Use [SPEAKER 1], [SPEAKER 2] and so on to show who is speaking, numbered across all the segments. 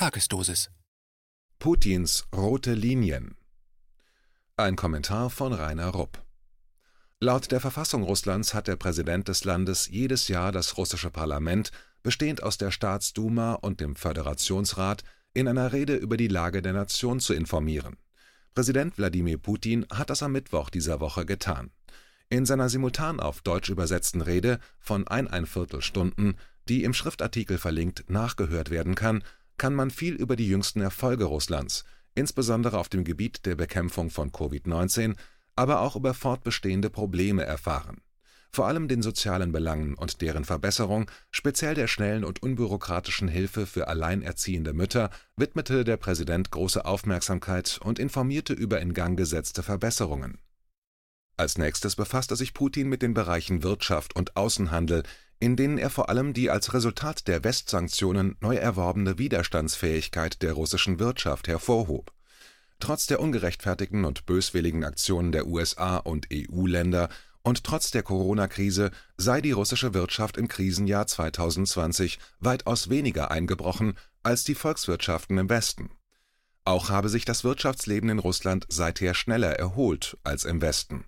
[SPEAKER 1] Tagesdosis.
[SPEAKER 2] Putins rote Linien. Ein Kommentar von Rainer Rupp. Laut der Verfassung Russlands hat der Präsident des Landes jedes Jahr das russische Parlament, bestehend aus der Staatsduma und dem Föderationsrat, in einer Rede über die Lage der Nation zu informieren. Präsident Wladimir Putin hat das am Mittwoch dieser Woche getan. In seiner simultan auf Deutsch übersetzten Rede von eineinviertel Stunden, die im Schriftartikel verlinkt nachgehört werden kann, kann man viel über die jüngsten Erfolge Russlands, insbesondere auf dem Gebiet der Bekämpfung von Covid-19, aber auch über fortbestehende Probleme erfahren vor allem den sozialen Belangen und deren Verbesserung, speziell der schnellen und unbürokratischen Hilfe für alleinerziehende Mütter, widmete der Präsident große Aufmerksamkeit und informierte über in Gang gesetzte Verbesserungen. Als nächstes befasste sich Putin mit den Bereichen Wirtschaft und Außenhandel, in denen er vor allem die als Resultat der Westsanktionen neu erworbene Widerstandsfähigkeit der russischen Wirtschaft hervorhob. Trotz der ungerechtfertigten und böswilligen Aktionen der USA und EU-Länder und trotz der Corona-Krise sei die russische Wirtschaft im Krisenjahr 2020 weitaus weniger eingebrochen als die Volkswirtschaften im Westen. Auch habe sich das Wirtschaftsleben in Russland seither schneller erholt als im Westen.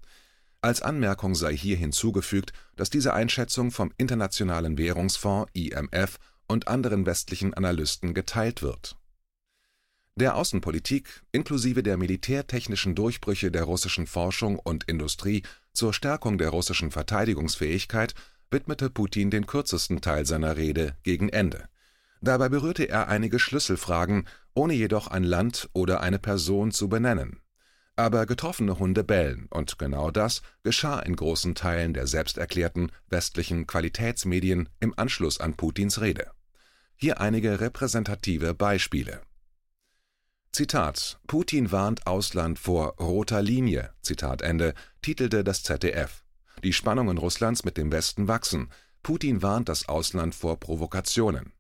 [SPEAKER 2] Als Anmerkung sei hier hinzugefügt, dass diese Einschätzung vom Internationalen Währungsfonds IMF und anderen westlichen Analysten geteilt wird der Außenpolitik inklusive der militärtechnischen Durchbrüche der russischen Forschung und Industrie zur Stärkung der russischen Verteidigungsfähigkeit widmete Putin den kürzesten Teil seiner Rede gegen Ende. Dabei berührte er einige Schlüsselfragen, ohne jedoch ein Land oder eine Person zu benennen. Aber getroffene Hunde bellen, und genau das geschah in großen Teilen der selbsterklärten westlichen Qualitätsmedien im Anschluss an Putins Rede. Hier einige repräsentative Beispiele Zitat: Putin warnt Ausland vor roter Linie, Zitat Ende, titelte das ZDF. Die Spannungen Russlands mit dem Westen wachsen. Putin warnt das Ausland vor Provokationen.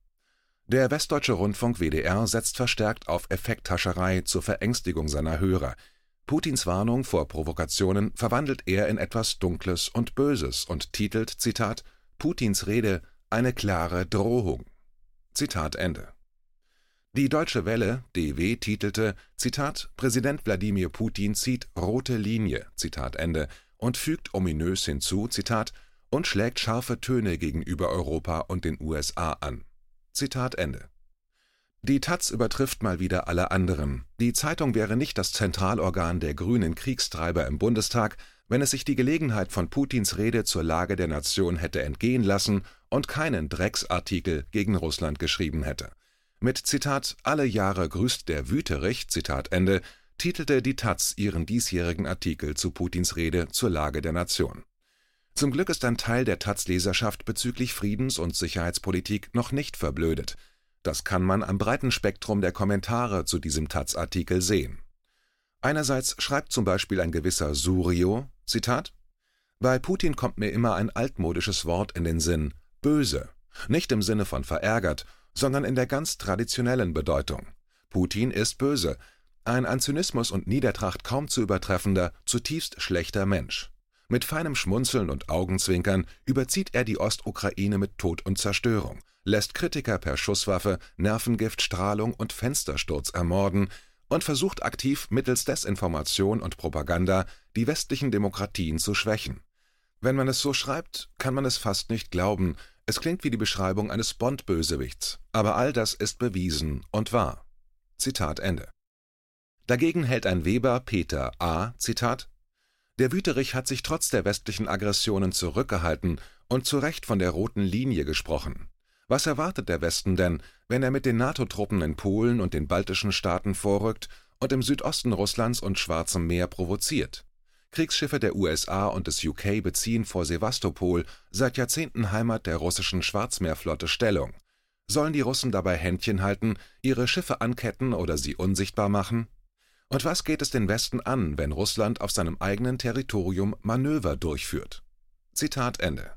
[SPEAKER 2] Der Westdeutsche Rundfunk WDR setzt verstärkt auf Effekthascherei zur Verängstigung seiner Hörer. Putins Warnung vor Provokationen verwandelt er in etwas Dunkles und Böses und titelt, Zitat, Putins Rede eine klare Drohung. Zitat Ende. Die Deutsche Welle (DW) titelte: Zitat, Präsident Wladimir Putin zieht rote Linie Zitat Ende und fügt ominös hinzu: Zitat, und schlägt scharfe Töne gegenüber Europa und den USA an. Zitat Ende. Die taz übertrifft mal wieder alle anderen. Die Zeitung wäre nicht das Zentralorgan der grünen Kriegstreiber im Bundestag, wenn es sich die Gelegenheit von Putins Rede zur Lage der Nation hätte entgehen lassen und keinen Drecksartikel gegen Russland geschrieben hätte mit Zitat Alle Jahre grüßt der Wüterich Zitat Ende titelte die taz ihren diesjährigen Artikel zu Putins Rede zur Lage der Nation. Zum Glück ist ein Teil der taz-Leserschaft bezüglich Friedens- und Sicherheitspolitik noch nicht verblödet. Das kann man am breiten Spektrum der Kommentare zu diesem taz-Artikel sehen. Einerseits schreibt zum Beispiel ein gewisser Surio, Zitat, Bei Putin kommt mir immer ein altmodisches Wort in den Sinn, böse, nicht im Sinne von verärgert, sondern in der ganz traditionellen Bedeutung. Putin ist böse, ein an Zynismus und Niedertracht kaum zu übertreffender, zutiefst schlechter Mensch. Mit feinem Schmunzeln und Augenzwinkern überzieht er die Ostukraine mit Tod und Zerstörung, lässt Kritiker per Schusswaffe, Nervengift, Strahlung und Fenstersturz ermorden und versucht aktiv mittels Desinformation und Propaganda die westlichen Demokratien zu schwächen. Wenn man es so schreibt, kann man es fast nicht glauben, es klingt wie die Beschreibung eines Bond-Bösewichts, aber all das ist bewiesen und wahr. Zitat Ende. Dagegen hält ein Weber Peter A. Zitat Der Wüterich hat sich trotz der westlichen Aggressionen zurückgehalten und zu Recht von der roten Linie gesprochen. Was erwartet der Westen denn, wenn er mit den NATO-Truppen in Polen und den baltischen Staaten vorrückt und im Südosten Russlands und Schwarzem Meer provoziert? Kriegsschiffe der USA und des UK beziehen vor Sewastopol, seit Jahrzehnten Heimat der russischen Schwarzmeerflotte, Stellung. Sollen die Russen dabei Händchen halten, ihre Schiffe anketten oder sie unsichtbar machen? Und was geht es den Westen an, wenn Russland auf seinem eigenen Territorium Manöver durchführt? Zitat Ende.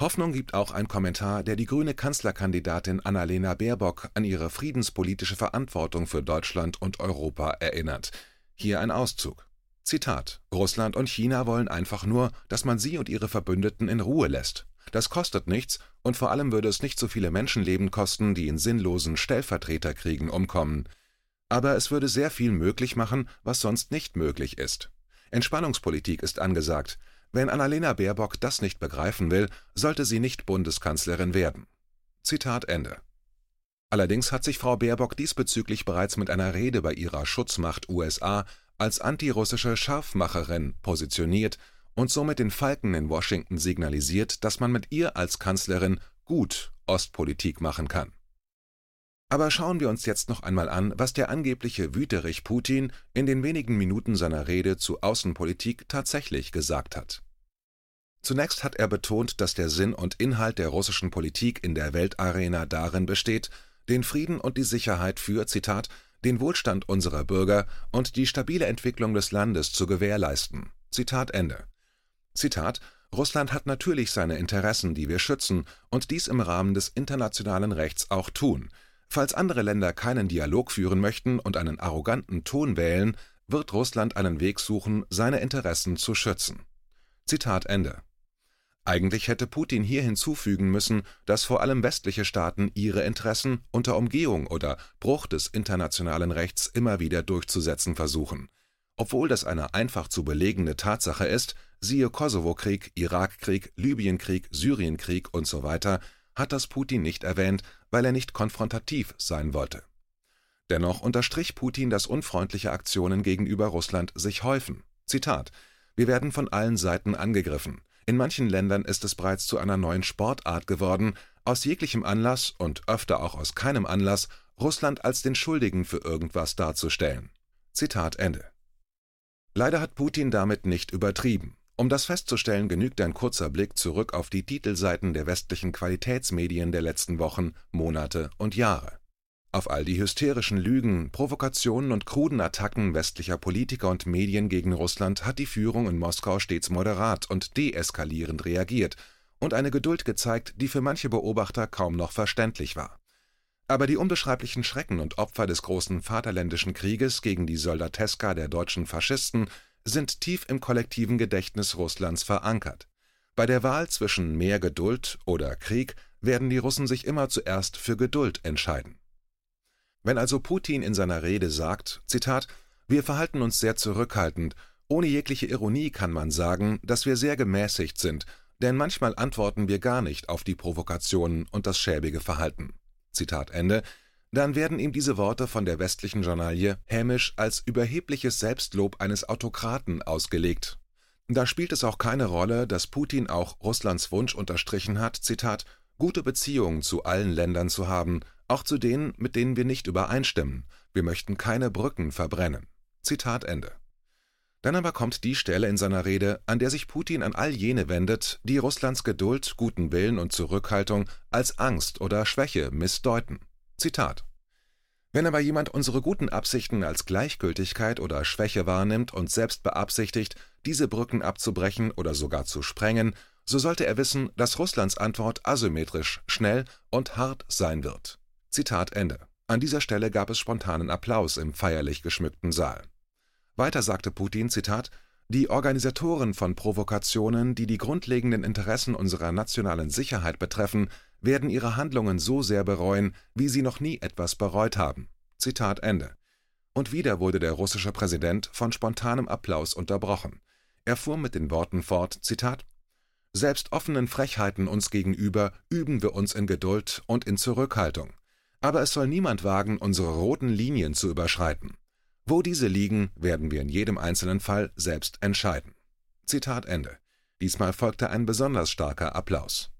[SPEAKER 2] Hoffnung gibt auch ein Kommentar, der die grüne Kanzlerkandidatin Annalena Baerbock an ihre friedenspolitische Verantwortung für Deutschland und Europa erinnert. Hier ein Auszug. Zitat: Russland und China wollen einfach nur, dass man sie und ihre Verbündeten in Ruhe lässt. Das kostet nichts und vor allem würde es nicht so viele Menschenleben kosten, die in sinnlosen Stellvertreterkriegen umkommen. Aber es würde sehr viel möglich machen, was sonst nicht möglich ist. Entspannungspolitik ist angesagt. Wenn Annalena Baerbock das nicht begreifen will, sollte sie nicht Bundeskanzlerin werden. Zitat Ende. Allerdings hat sich Frau Baerbock diesbezüglich bereits mit einer Rede bei ihrer Schutzmacht USA als antirussische Scharfmacherin positioniert und somit den Falken in Washington signalisiert, dass man mit ihr als Kanzlerin gut Ostpolitik machen kann. Aber schauen wir uns jetzt noch einmal an, was der angebliche Wüterich Putin in den wenigen Minuten seiner Rede zu Außenpolitik tatsächlich gesagt hat. Zunächst hat er betont, dass der Sinn und Inhalt der russischen Politik in der Weltarena darin besteht, den Frieden und die Sicherheit für, Zitat, den Wohlstand unserer Bürger und die stabile Entwicklung des Landes zu gewährleisten. Zitat Ende. Zitat Russland hat natürlich seine Interessen, die wir schützen und dies im Rahmen des internationalen Rechts auch tun. Falls andere Länder keinen Dialog führen möchten und einen arroganten Ton wählen, wird Russland einen Weg suchen, seine Interessen zu schützen. Zitat Ende. Eigentlich hätte Putin hier hinzufügen müssen, dass vor allem westliche Staaten ihre Interessen unter Umgehung oder Bruch des internationalen Rechts immer wieder durchzusetzen versuchen. Obwohl das eine einfach zu belegende Tatsache ist, siehe Kosovo-Krieg, Irakkrieg, Libyenkrieg, Syrienkrieg und so hat das Putin nicht erwähnt, weil er nicht konfrontativ sein wollte. Dennoch unterstrich Putin, dass unfreundliche Aktionen gegenüber Russland sich häufen. Zitat: Wir werden von allen Seiten angegriffen. In manchen Ländern ist es bereits zu einer neuen Sportart geworden, aus jeglichem Anlass und öfter auch aus keinem Anlass Russland als den Schuldigen für irgendwas darzustellen. Zitat Ende. Leider hat Putin damit nicht übertrieben. Um das festzustellen, genügt ein kurzer Blick zurück auf die Titelseiten der westlichen Qualitätsmedien der letzten Wochen, Monate und Jahre. Auf all die hysterischen Lügen, Provokationen und kruden Attacken westlicher Politiker und Medien gegen Russland hat die Führung in Moskau stets moderat und deeskalierend reagiert und eine Geduld gezeigt, die für manche Beobachter kaum noch verständlich war. Aber die unbeschreiblichen Schrecken und Opfer des großen Vaterländischen Krieges gegen die Soldateska der deutschen Faschisten sind tief im kollektiven Gedächtnis Russlands verankert. Bei der Wahl zwischen mehr Geduld oder Krieg werden die Russen sich immer zuerst für Geduld entscheiden. Wenn also Putin in seiner Rede sagt, Zitat, wir verhalten uns sehr zurückhaltend, ohne jegliche Ironie kann man sagen, dass wir sehr gemäßigt sind, denn manchmal antworten wir gar nicht auf die Provokationen und das schäbige Verhalten. Zitat Ende, dann werden ihm diese Worte von der westlichen Journalie hämisch als überhebliches Selbstlob eines Autokraten ausgelegt. Da spielt es auch keine Rolle, dass Putin auch Russlands Wunsch unterstrichen hat, Zitat, gute Beziehungen zu allen Ländern zu haben, auch zu denen, mit denen wir nicht übereinstimmen. Wir möchten keine Brücken verbrennen. Zitat Ende. Dann aber kommt die Stelle in seiner Rede, an der sich Putin an all jene wendet, die Russlands Geduld, guten Willen und Zurückhaltung als Angst oder Schwäche missdeuten. Zitat Wenn aber jemand unsere guten Absichten als Gleichgültigkeit oder Schwäche wahrnimmt und selbst beabsichtigt, diese Brücken abzubrechen oder sogar zu sprengen, so sollte er wissen, dass Russlands Antwort asymmetrisch, schnell und hart sein wird. Zitat Ende. An dieser Stelle gab es spontanen Applaus im feierlich geschmückten Saal. Weiter sagte Putin, Zitat, die Organisatoren von Provokationen, die die grundlegenden Interessen unserer nationalen Sicherheit betreffen, werden ihre Handlungen so sehr bereuen, wie sie noch nie etwas bereut haben. Zitat Ende. Und wieder wurde der russische Präsident von spontanem Applaus unterbrochen. Er fuhr mit den Worten fort, Zitat, Selbst offenen Frechheiten uns gegenüber üben wir uns in Geduld und in Zurückhaltung. Aber es soll niemand wagen, unsere roten Linien zu überschreiten. Wo diese liegen, werden wir in jedem einzelnen Fall selbst entscheiden. Zitat Ende. Diesmal folgte ein besonders starker Applaus.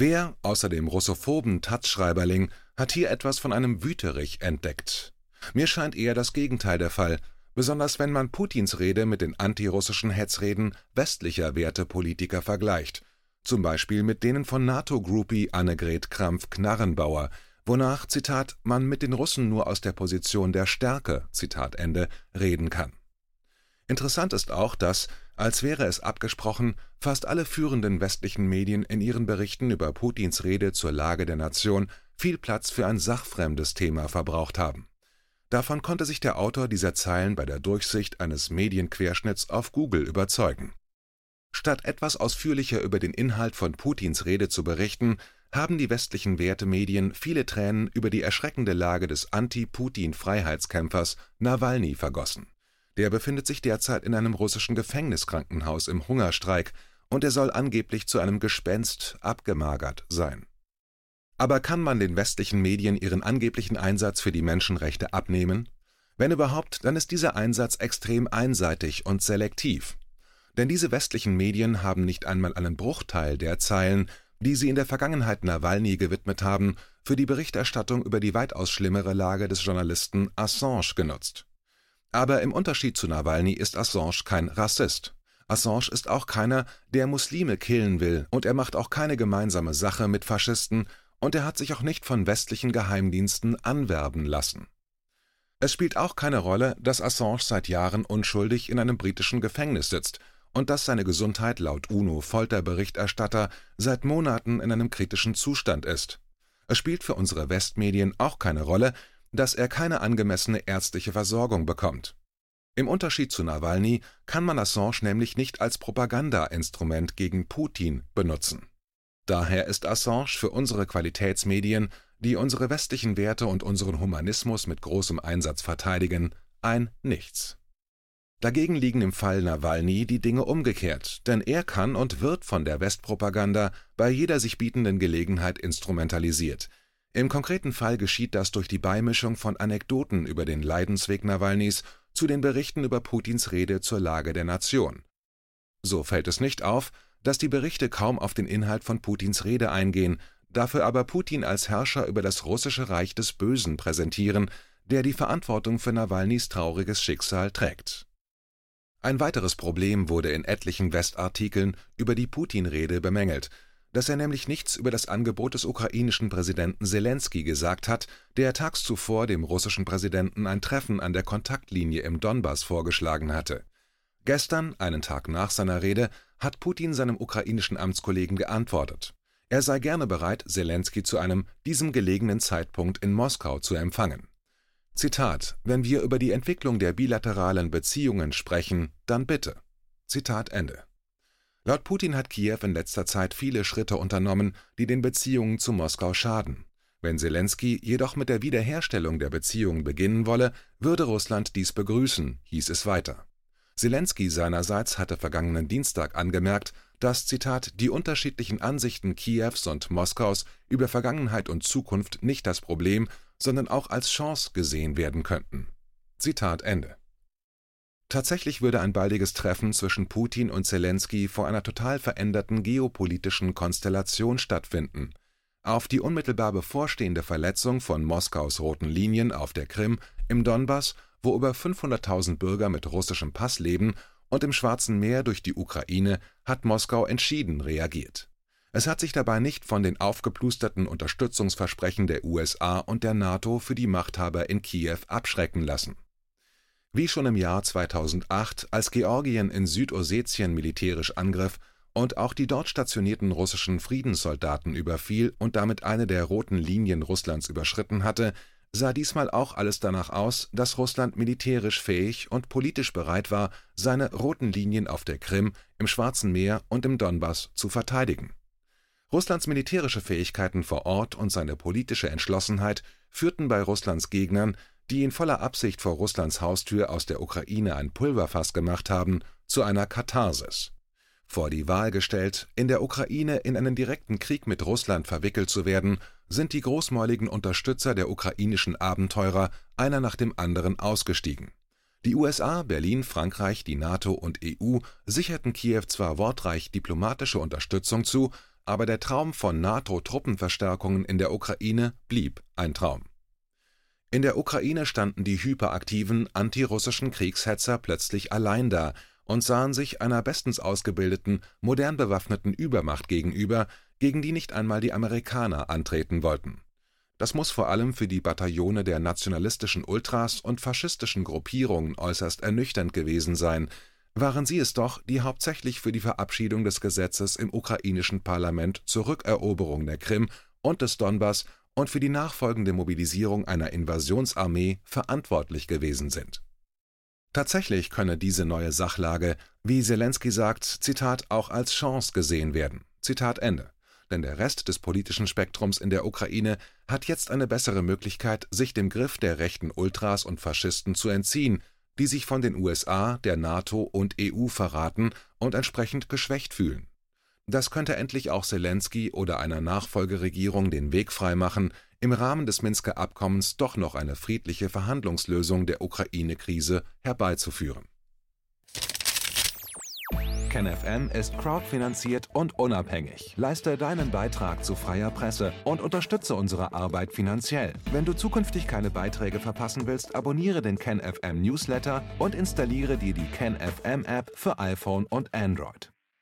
[SPEAKER 2] Wer, außer dem russophoben Taz-Schreiberling, hat hier etwas von einem Wüterich entdeckt? Mir scheint eher das Gegenteil der Fall, besonders wenn man Putins Rede mit den antirussischen Hetzreden westlicher Wertepolitiker vergleicht, zum Beispiel mit denen von NATO-Groupie Annegret Krampf-Knarrenbauer, wonach, Zitat, man mit den Russen nur aus der Position der Stärke, Zitat Ende, reden kann. Interessant ist auch, dass, als wäre es abgesprochen, fast alle führenden westlichen Medien in ihren Berichten über Putins Rede zur Lage der Nation viel Platz für ein sachfremdes Thema verbraucht haben. Davon konnte sich der Autor dieser Zeilen bei der Durchsicht eines Medienquerschnitts auf Google überzeugen Statt etwas ausführlicher über den Inhalt von Putins Rede zu berichten, haben die westlichen Wertemedien viele Tränen über die erschreckende Lage des Anti-Putin-Freiheitskämpfers Nawalny vergossen. Der befindet sich derzeit in einem russischen Gefängniskrankenhaus im Hungerstreik und er soll angeblich zu einem Gespenst abgemagert sein. Aber kann man den westlichen Medien ihren angeblichen Einsatz für die Menschenrechte abnehmen? Wenn überhaupt, dann ist dieser Einsatz extrem einseitig und selektiv. Denn diese westlichen Medien haben nicht einmal einen Bruchteil der Zeilen, die sie in der Vergangenheit Nawalny gewidmet haben, für die Berichterstattung über die weitaus schlimmere Lage des Journalisten Assange genutzt. Aber im Unterschied zu Nawalny ist Assange kein Rassist. Assange ist auch keiner, der Muslime killen will, und er macht auch keine gemeinsame Sache mit Faschisten, und er hat sich auch nicht von westlichen Geheimdiensten anwerben lassen. Es spielt auch keine Rolle, dass Assange seit Jahren unschuldig in einem britischen Gefängnis sitzt und dass seine Gesundheit laut UNO-Folterberichterstatter seit Monaten in einem kritischen Zustand ist. Es spielt für unsere Westmedien auch keine Rolle, dass er keine angemessene ärztliche Versorgung bekommt. Im Unterschied zu Nawalny kann man Assange nämlich nicht als Propagandainstrument gegen Putin benutzen. Daher ist Assange für unsere Qualitätsmedien, die unsere westlichen Werte und unseren Humanismus mit großem Einsatz verteidigen, ein Nichts. Dagegen liegen im Fall Nawalny die Dinge umgekehrt, denn er kann und wird von der Westpropaganda bei jeder sich bietenden Gelegenheit instrumentalisiert. Im konkreten Fall geschieht das durch die Beimischung von Anekdoten über den Leidensweg Nawalnys zu den Berichten über Putins Rede zur Lage der Nation. So fällt es nicht auf, dass die Berichte kaum auf den Inhalt von Putins Rede eingehen, dafür aber Putin als Herrscher über das russische Reich des Bösen präsentieren, der die Verantwortung für Nawalnys trauriges Schicksal trägt ein weiteres Problem wurde in etlichen Westartikeln über die Putin-Rede bemängelt, dass er nämlich nichts über das Angebot des ukrainischen Präsidenten Selensky gesagt hat, der tags zuvor dem russischen Präsidenten ein Treffen an der Kontaktlinie im Donbass vorgeschlagen hatte. Gestern, einen Tag nach seiner Rede, hat Putin seinem ukrainischen Amtskollegen geantwortet. Er sei gerne bereit, Selensky zu einem diesem gelegenen Zeitpunkt in Moskau zu empfangen Zitat: Wenn wir über die Entwicklung der bilateralen Beziehungen sprechen, dann bitte. Zitat Ende. Laut Putin hat Kiew in letzter Zeit viele Schritte unternommen, die den Beziehungen zu Moskau schaden. Wenn Zelensky jedoch mit der Wiederherstellung der Beziehungen beginnen wolle, würde Russland dies begrüßen, hieß es weiter. Zelensky seinerseits hatte vergangenen Dienstag angemerkt, dass Zitat die unterschiedlichen Ansichten Kiews und Moskaus über Vergangenheit und Zukunft nicht das Problem, sondern auch als Chance gesehen werden könnten. Zitat Ende. Tatsächlich würde ein baldiges Treffen zwischen Putin und Zelensky vor einer total veränderten geopolitischen Konstellation stattfinden. Auf die unmittelbar bevorstehende Verletzung von Moskaus roten Linien auf der Krim, im Donbass, wo über 500.000 Bürger mit russischem Pass leben, und im Schwarzen Meer durch die Ukraine hat Moskau entschieden reagiert es hat sich dabei nicht von den aufgeplusterten Unterstützungsversprechen der USA und der NATO für die Machthaber in Kiew abschrecken lassen. Wie schon im Jahr 2008, als Georgien in Südossetien militärisch angriff und auch die dort stationierten russischen Friedenssoldaten überfiel und damit eine der roten Linien Russlands überschritten hatte, sah diesmal auch alles danach aus, dass Russland militärisch fähig und politisch bereit war, seine roten Linien auf der Krim, im Schwarzen Meer und im Donbass zu verteidigen. Russlands militärische Fähigkeiten vor Ort und seine politische Entschlossenheit führten bei Russlands Gegnern, die in voller Absicht vor Russlands Haustür aus der Ukraine ein Pulverfass gemacht haben, zu einer Katharsis. Vor die Wahl gestellt, in der Ukraine in einen direkten Krieg mit Russland verwickelt zu werden, sind die großmäuligen Unterstützer der ukrainischen Abenteurer einer nach dem anderen ausgestiegen. Die USA, Berlin, Frankreich, die NATO und EU sicherten Kiew zwar wortreich diplomatische Unterstützung zu, aber der Traum von NATO-Truppenverstärkungen in der Ukraine blieb ein Traum. In der Ukraine standen die hyperaktiven antirussischen Kriegshetzer plötzlich allein da und sahen sich einer bestens ausgebildeten, modern bewaffneten Übermacht gegenüber, gegen die nicht einmal die Amerikaner antreten wollten. Das muss vor allem für die Bataillone der nationalistischen Ultras und faschistischen Gruppierungen äußerst ernüchternd gewesen sein, waren sie es doch, die hauptsächlich für die Verabschiedung des Gesetzes im ukrainischen Parlament zur Rückeroberung der Krim und des Donbass und für die nachfolgende Mobilisierung einer Invasionsarmee verantwortlich gewesen sind Tatsächlich könne diese neue Sachlage, wie Zelensky sagt, Zitat, auch als Chance gesehen werden. Zitat Ende. Denn der Rest des politischen Spektrums in der Ukraine hat jetzt eine bessere Möglichkeit, sich dem Griff der rechten Ultras und Faschisten zu entziehen, die sich von den USA, der NATO und EU verraten und entsprechend geschwächt fühlen. Das könnte endlich auch Zelensky oder einer Nachfolgeregierung den Weg freimachen, im Rahmen des Minsker Abkommens doch noch eine friedliche Verhandlungslösung der Ukraine-Krise herbeizuführen. KenFM ist crowdfinanziert und unabhängig. Leiste deinen Beitrag zu freier Presse und unterstütze unsere Arbeit finanziell. Wenn du zukünftig keine Beiträge verpassen willst, abonniere den KenFM Newsletter und installiere dir die KenFM App für iPhone und Android.